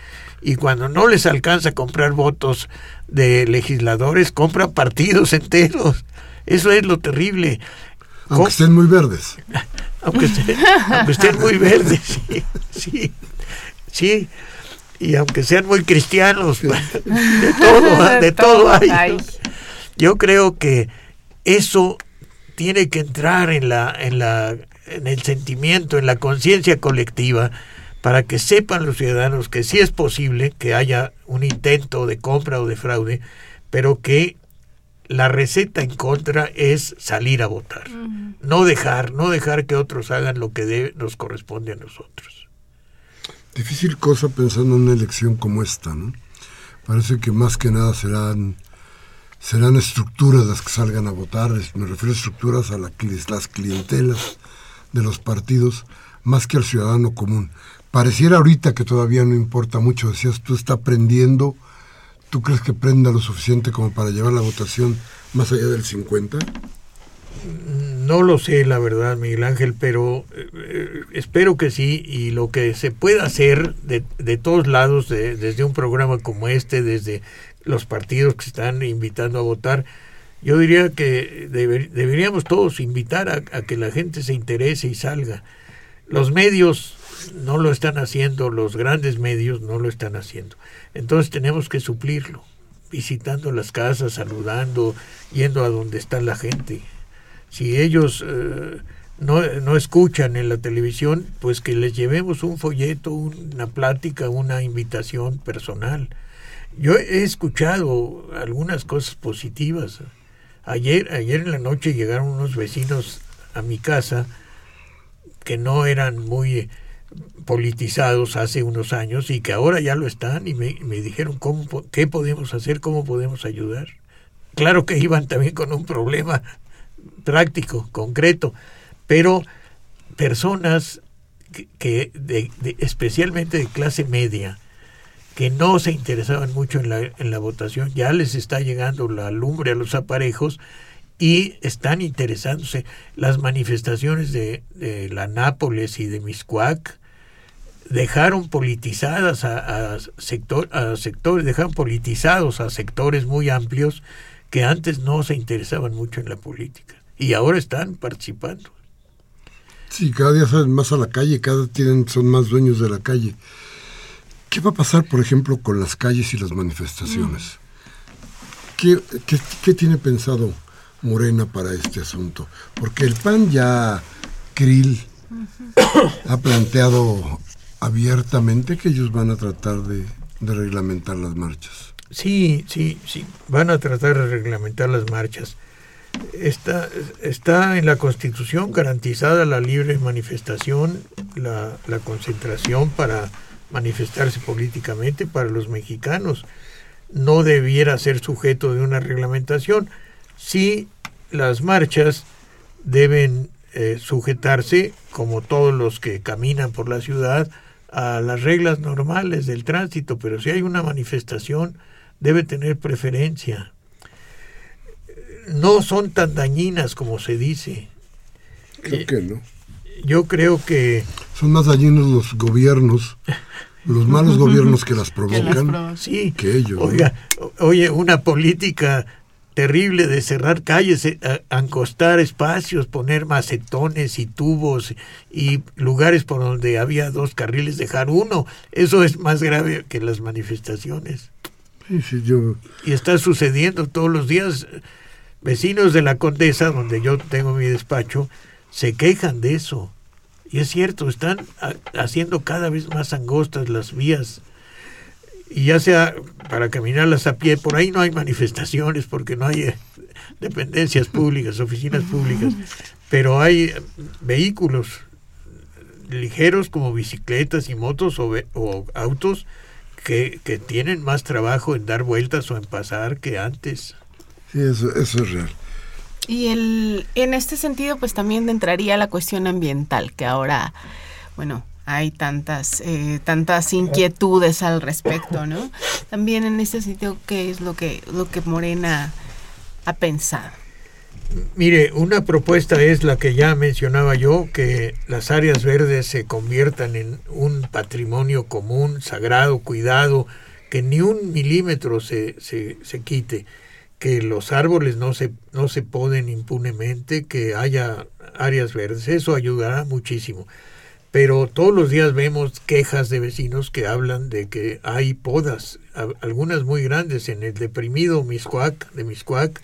Y cuando no les alcanza a comprar votos de legisladores, compra partidos enteros. Eso es lo terrible. Aunque estén muy verdes. aunque, estén, muy verdes, sí, sí, sí. Y aunque sean muy cristianos, de todo, de todo hay. Yo creo que eso tiene que entrar en la, en la en el sentimiento, en la conciencia colectiva, para que sepan los ciudadanos que sí es posible que haya un intento de compra o de fraude, pero que la receta en contra es salir a votar, no dejar, no dejar que otros hagan lo que nos corresponde a nosotros. Difícil cosa pensando en una elección como esta, ¿no? Parece que más que nada serán serán estructuras las que salgan a votar, me refiero a estructuras a la, las clientelas de los partidos más que al ciudadano común. Pareciera ahorita que todavía no importa mucho, decías, tú está prendiendo, ¿tú crees que prenda lo suficiente como para llevar la votación más allá del 50? No lo sé, la verdad, Miguel Ángel, pero eh, espero que sí, y lo que se pueda hacer de, de todos lados, desde un programa como este, desde los partidos que están invitando a votar, yo diría que deberíamos todos invitar a, que la gente se interese y salga. Los medios no lo están haciendo, los grandes medios no lo están haciendo. Entonces tenemos que suplirlo, visitando las casas, saludando, yendo a donde está la gente. Si ellos eh, no, no escuchan en la televisión, pues que les llevemos un folleto, una plática, una invitación personal. Yo he escuchado algunas cosas positivas. Ayer, ayer en la noche llegaron unos vecinos a mi casa que no eran muy politizados hace unos años y que ahora ya lo están y me, me dijeron cómo, qué podemos hacer, cómo podemos ayudar. Claro que iban también con un problema práctico, concreto, pero personas que, de, especialmente de clase media, que no se interesaban mucho en la, en la votación, ya les está llegando la lumbre a los aparejos y están interesándose. Las manifestaciones de, la Nápoles y de Miscuac dejaron politizadas a, sector, a sectores, dejaron politizados a sectores muy amplios que antes no se interesaban mucho en la política y ahora están participando. Sí, cada día salen más a la calle, cada tienen, son más dueños de la calle. ¿Qué va a pasar, por ejemplo, con las calles y las manifestaciones? ¿Qué, qué, tiene pensado Morena para este asunto? Porque el PAN ya, Krill, ha planteado abiertamente que ellos van a tratar de, de reglamentar las marchas. Sí, sí, sí, van a tratar de reglamentar las marchas. Está, está en la Constitución garantizada la libre manifestación, la, la concentración para manifestarse políticamente para los mexicanos. No debiera ser sujeto de una reglamentación. Sí, las marchas deben eh, sujetarse, como todos los que caminan por la ciudad, a las reglas normales del tránsito, pero si hay una manifestación, debe tener preferencia no son tan dañinas como se dice. Creo que no. Yo creo que... Son más dañinos los gobiernos, los malos gobiernos que las provocan, sí. que ellos. Oiga, oye, una política terrible de cerrar calles, eh, ancostar espacios, poner macetones y tubos y lugares por donde había dos carriles, dejar uno. Eso es más grave que las manifestaciones. Sí, sí, yo... Y está sucediendo todos los días vecinos de la Condesa, donde yo tengo mi despacho, se quejan de eso. Y es cierto, están haciendo cada vez más angostas las vías. Y ya sea para caminarlas a pie, por ahí no hay manifestaciones porque no hay eh, dependencias públicas, oficinas públicas, pero hay vehículos ligeros como bicicletas y motos o, o autos que tienen más trabajo en dar vueltas o en pasar que antes. Sí, eso, eso es real. Y el, en este sentido, pues también entraría la cuestión ambiental, que ahora, bueno, hay tantas, eh, tantas inquietudes al respecto, ¿no? También en este sentido, ¿qué es lo que, lo que Morena ha pensado? Mire, una propuesta es la que ya mencionaba yo, que las áreas verdes se conviertan en un patrimonio común, sagrado, cuidado, que ni un milímetro se, se, se quite que los árboles no se, no se poden impunemente, que haya áreas verdes, eso ayudará muchísimo. Pero todos los días vemos quejas de vecinos que hablan de que hay podas, algunas muy grandes, en el deprimido Miscuac, de Miscuac,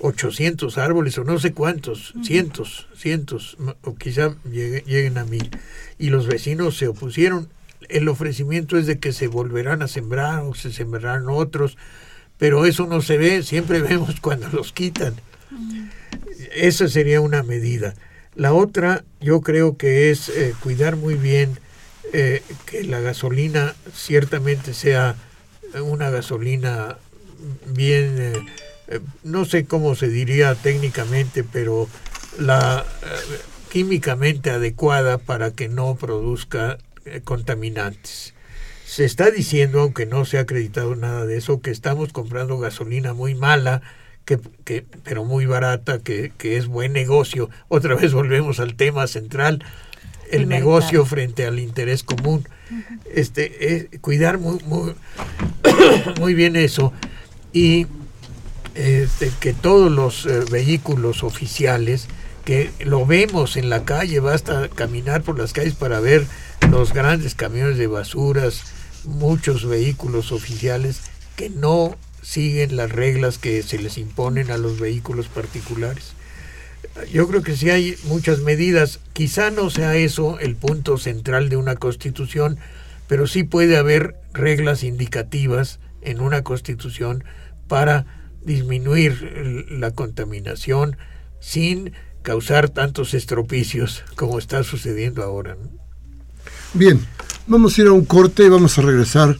800 árboles o no sé cuántos, cientos, cientos, o quizá lleguen a mil. Y los vecinos se opusieron. El ofrecimiento es de que se volverán a sembrar o se sembrarán otros pero eso no se ve, siempre vemos cuando los quitan. Esa sería una medida. La otra, yo creo que es eh, cuidar muy bien eh, que la gasolina ciertamente sea una gasolina bien, eh, no sé cómo se diría técnicamente, pero la químicamente adecuada para que no produzca contaminantes. Se está diciendo, aunque no se ha acreditado nada de eso, que estamos comprando gasolina muy mala, que, que, pero muy barata, que, que, es buen negocio. Otra vez volvemos al tema central, el, negocio frente al interés común. Este, cuidar muy, muy, muy, bien eso y este, que todos los eh, vehículos oficiales, que lo vemos en la calle, basta caminar por las calles para ver los grandes camiones de basuras, muchos vehículos oficiales que no siguen las reglas que se les imponen a los vehículos particulares. yo creo que sí hay muchas medidas. Quizá no sea eso el punto central de una constitución, pero sí puede haber reglas indicativas en una constitución para disminuir la contaminación sin causar tantos estropicios como está sucediendo ahora. Bien, vamos a ir a un corte y vamos a regresar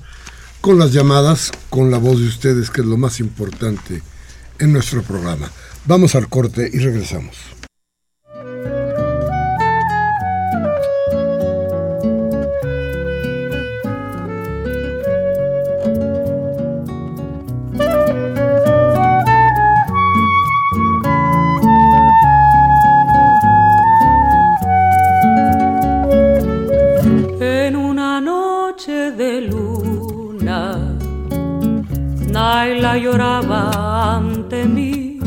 con las llamadas, con la voz de ustedes, que es lo más importante en nuestro programa. Vamos al corte y regresamos. Lloraba ante mí.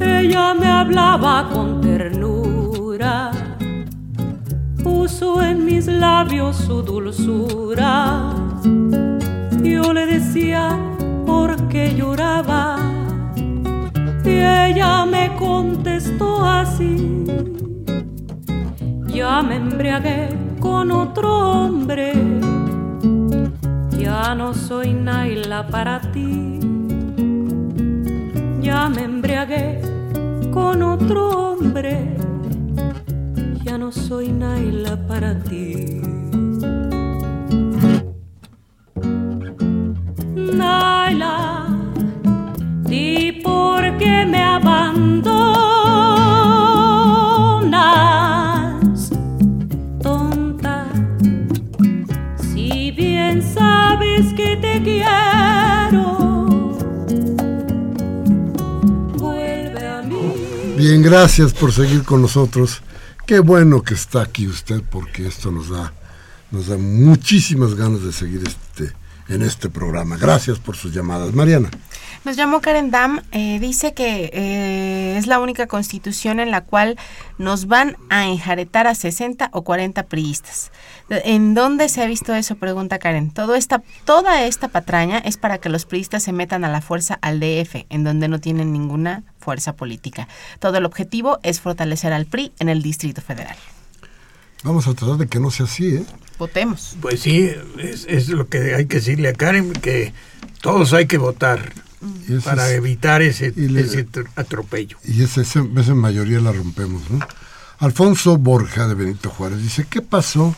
Ella me hablaba con ternura, puso en mis labios su dulzura. Yo le decía por qué lloraba y ella me contestó así. Ya me embriagué con otro hombre, ya no soy Naila para ti. Ya me embriagué con otro hombre, ya no soy Naila para ti. Gracias por seguir con nosotros. Qué bueno que está aquí usted porque esto nos da nos da muchísimas ganas de seguir este en este programa. Gracias por sus llamadas, Mariana. Nos llamó Karen Dam, eh, dice que eh, es la única constitución en la cual nos van a enjaretar a 60 o 40 priistas. ¿En dónde se ha visto eso? Pregunta Karen. Todo esta, toda esta patraña es para que los priistas se metan a la fuerza al DF, en donde no tienen ninguna fuerza política. Todo el objetivo es fortalecer al PRI en el Distrito Federal. Vamos a tratar de que no sea así, ¿eh? Votemos. Pues sí, es, es lo que hay que decirle a Karen, que todos hay que votar Para es- evitar ese, y le- ese tr- atropello. Y esa, esa, esa mayoría la rompemos, ¿no? Alfonso Borja de Benito Juárez dice, ¿qué pasó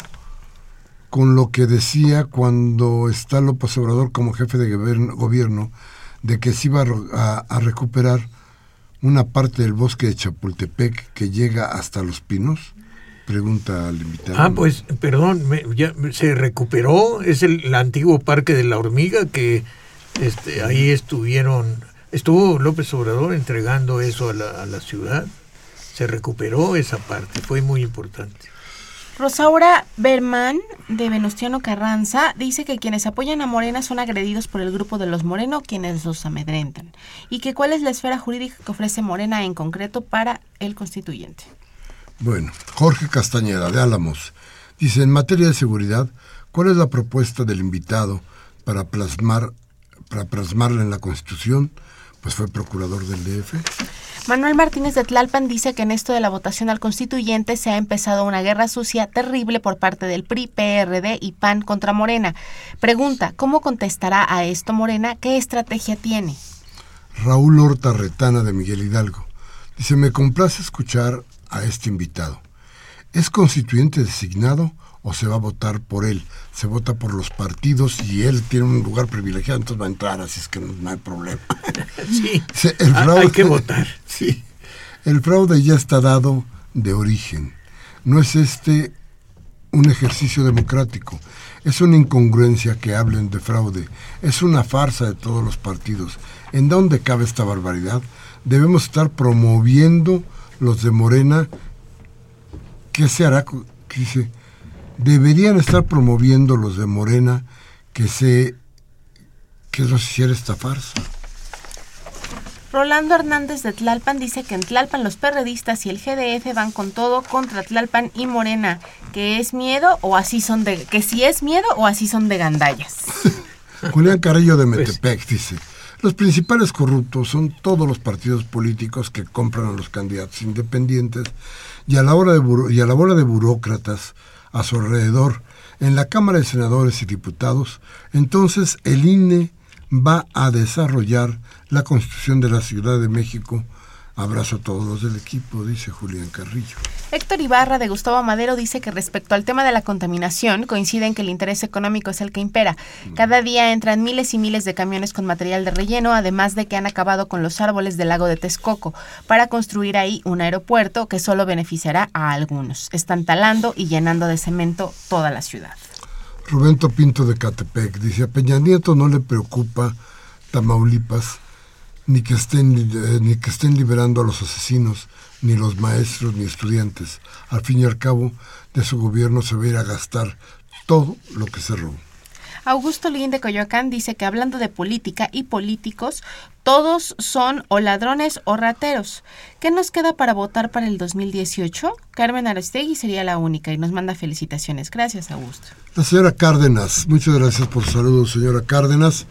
con lo que decía cuando está López Obrador como jefe de gobierno, de que se iba a, ro- a- a recuperar una parte del bosque de Chapultepec que llega hasta Los Pinos? Pregunta al invitado. Ah, pues, perdón, me- ya se recuperó, es el, el antiguo Parque de la Hormiga que este, ahí estuvieron, estuvo López Obrador entregando eso a la, a la ciudad, se recuperó esa parte, fue muy importante. Rosaura Berman, de Venustiano Carranza, dice que quienes apoyan a Morena son agredidos por el grupo de los Moreno, quienes los amedrentan. Y que cuál es la esfera jurídica que ofrece Morena en concreto para el constituyente. Bueno, Jorge Castañeda, de Álamos, dice, en materia de seguridad, ¿cuál es la propuesta del invitado para plasmar para plasmarla en la Constitución? Pues fue procurador del DF. Manuel Martínez de Tlalpan dice que en esto de la votación al constituyente se ha empezado una guerra sucia terrible por parte del PRI, PRD y PAN contra Morena. Pregunta, ¿cómo contestará a esto Morena? ¿Qué estrategia tiene? Raúl Horta Retana de Miguel Hidalgo. Dice, me complace escuchar a este invitado. ¿Es constituyente designado o se va a votar por él? Se vota por los partidos y él tiene un lugar privilegiado, entonces va a entrar, así es que no, no hay problema. Sí, el ha- fraude- hay que votar. Sí. El fraude ya está dado de origen. No es este un ejercicio democrático. Es una incongruencia que hablen de fraude. Es una farsa de todos los partidos. ¿En dónde cabe esta barbaridad? Debemos estar promoviendo los de Morena. ¿Qué se hará? dice, deberían estar promoviendo los de Morena que se que no se hiciera esta farsa. Rolando Hernández de Tlalpan dice que en Tlalpan los perredistas y el GDF van con todo contra Tlalpan y Morena, que es miedo o así son de que si es miedo o así son de gandallas. Julián Carrillo de Pues- Metepec dice, Los principales corruptos son todos los partidos políticos que compran a los candidatos independientes y a la hora de, y a la hora de burócratas a su alrededor. En la Cámara de Senadores y Diputados, entonces el INE va a desarrollar la Constitución de la Ciudad de México Abrazo a todos los del equipo, dice Julián Carrillo. Héctor Ibarra de Gustavo Madero dice que respecto al tema de la contaminación, coincide en que el interés económico es el que impera. Cada día entran miles y miles de camiones con material de relleno, además de que han acabado con los árboles del lago de Texcoco para construir ahí un aeropuerto que solo beneficiará a algunos. Están talando y llenando de cemento toda la ciudad. Rubén Pinto de Catepec dice, a Peña Nieto no le preocupa Tamaulipas ni que estén, eh, ni que estén liberando a los asesinos, ni los maestros, ni estudiantes. Al fin y al cabo, de su gobierno se va a ir a gastar todo lo que se robó. Augusto Lin de Coyoacán dice que hablando de política y políticos, todos son o ladrones o rateros. ¿Qué nos queda para votar para el 2018? Carmen Arostegui sería la única y nos manda felicitaciones. Gracias, Augusto. La señora Cárdenas, muchas gracias por saludos, señora Cárdenas.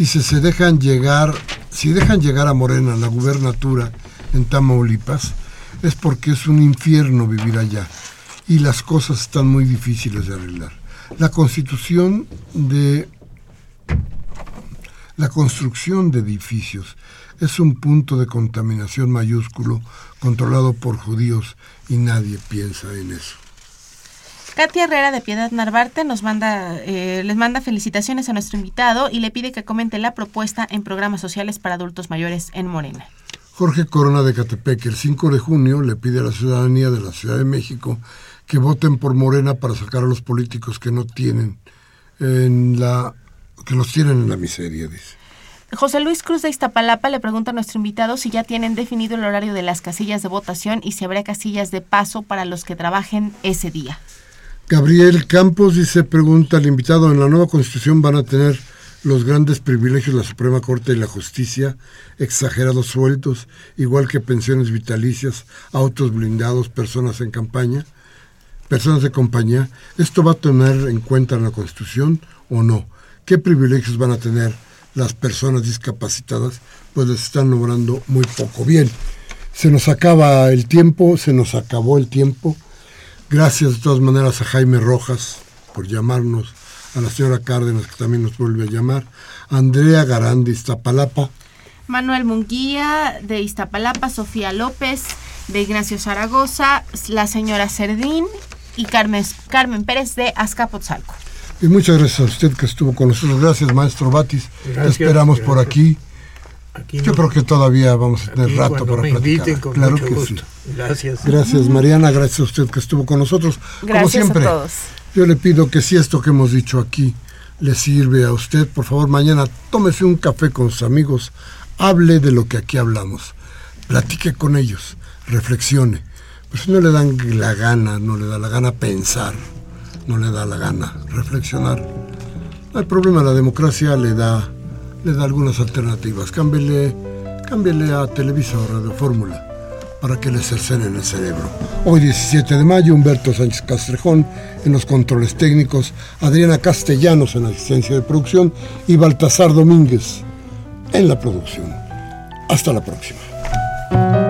Dice, se dejan llegar, si dejan llegar a Morena la gubernatura en Tamaulipas, es porque es un infierno vivir allá y las cosas están muy difíciles de arreglar. La constitución de la construcción de edificios es un punto de contaminación mayúsculo controlado por judíos y nadie piensa en eso. Katia Herrera de Piedad Narvarte nos manda, eh, les manda felicitaciones a nuestro invitado y le pide que comente la propuesta en programas sociales para adultos mayores en Morena. Jorge Corona de Catepec, el 5 de junio, le pide a la ciudadanía de la Ciudad de México que voten por Morena para sacar a los políticos que no tienen en la que los tienen en la miseria, dice. José Luis Cruz de Iztapalapa le pregunta a nuestro invitado si ya tienen definido el horario de las casillas de votación y si habrá casillas de paso para los que trabajen ese día. Gabriel Campos dice, pregunta al invitado, ¿en la nueva constitución van a tener los grandes privilegios la Suprema Corte y la Justicia, exagerados sueltos, igual que pensiones vitalicias, autos blindados, personas en campaña, personas de compañía? ¿Esto va a tener en cuenta en la constitución o no? ¿Qué privilegios van a tener las personas discapacitadas? Pues les están logrando muy poco. Bien, se nos acaba el tiempo, se nos acabó el tiempo. Gracias de todas maneras a Jaime Rojas por llamarnos, a la señora Cárdenas que también nos vuelve a llamar, Andrea Garandi, Iztapalapa. Manuel Munguía de Iztapalapa, Sofía López de Ignacio Zaragoza, la señora Cerdín y Carmen, Carmen Pérez de Azcapotzalco. Y muchas gracias a usted que estuvo con nosotros. Gracias, maestro Batis. Te esperamos por aquí. Yo creo que todavía vamos a tener rato para platicar. claro que sí. Gracias. Gracias, Mariana. Gracias a usted que estuvo con nosotros. Gracias Como siempre, a todos. yo le pido que si esto que hemos dicho aquí le sirve a usted, por favor, mañana tómese un café con sus amigos, hable de lo que aquí hablamos, platique con ellos, reflexione. Pues no le dan la gana, no le da la gana pensar, no le da la gana reflexionar. No hay problema, la democracia le da le da algunas alternativas. Cámbiale, cámbiale a Televisa o Radio Fórmula para que le cercenen el cerebro. Hoy 17 de mayo, Humberto Sánchez Castrejón en los controles técnicos, Adriana Castellanos en la asistencia de producción y Baltasar Domínguez en la producción. Hasta la próxima.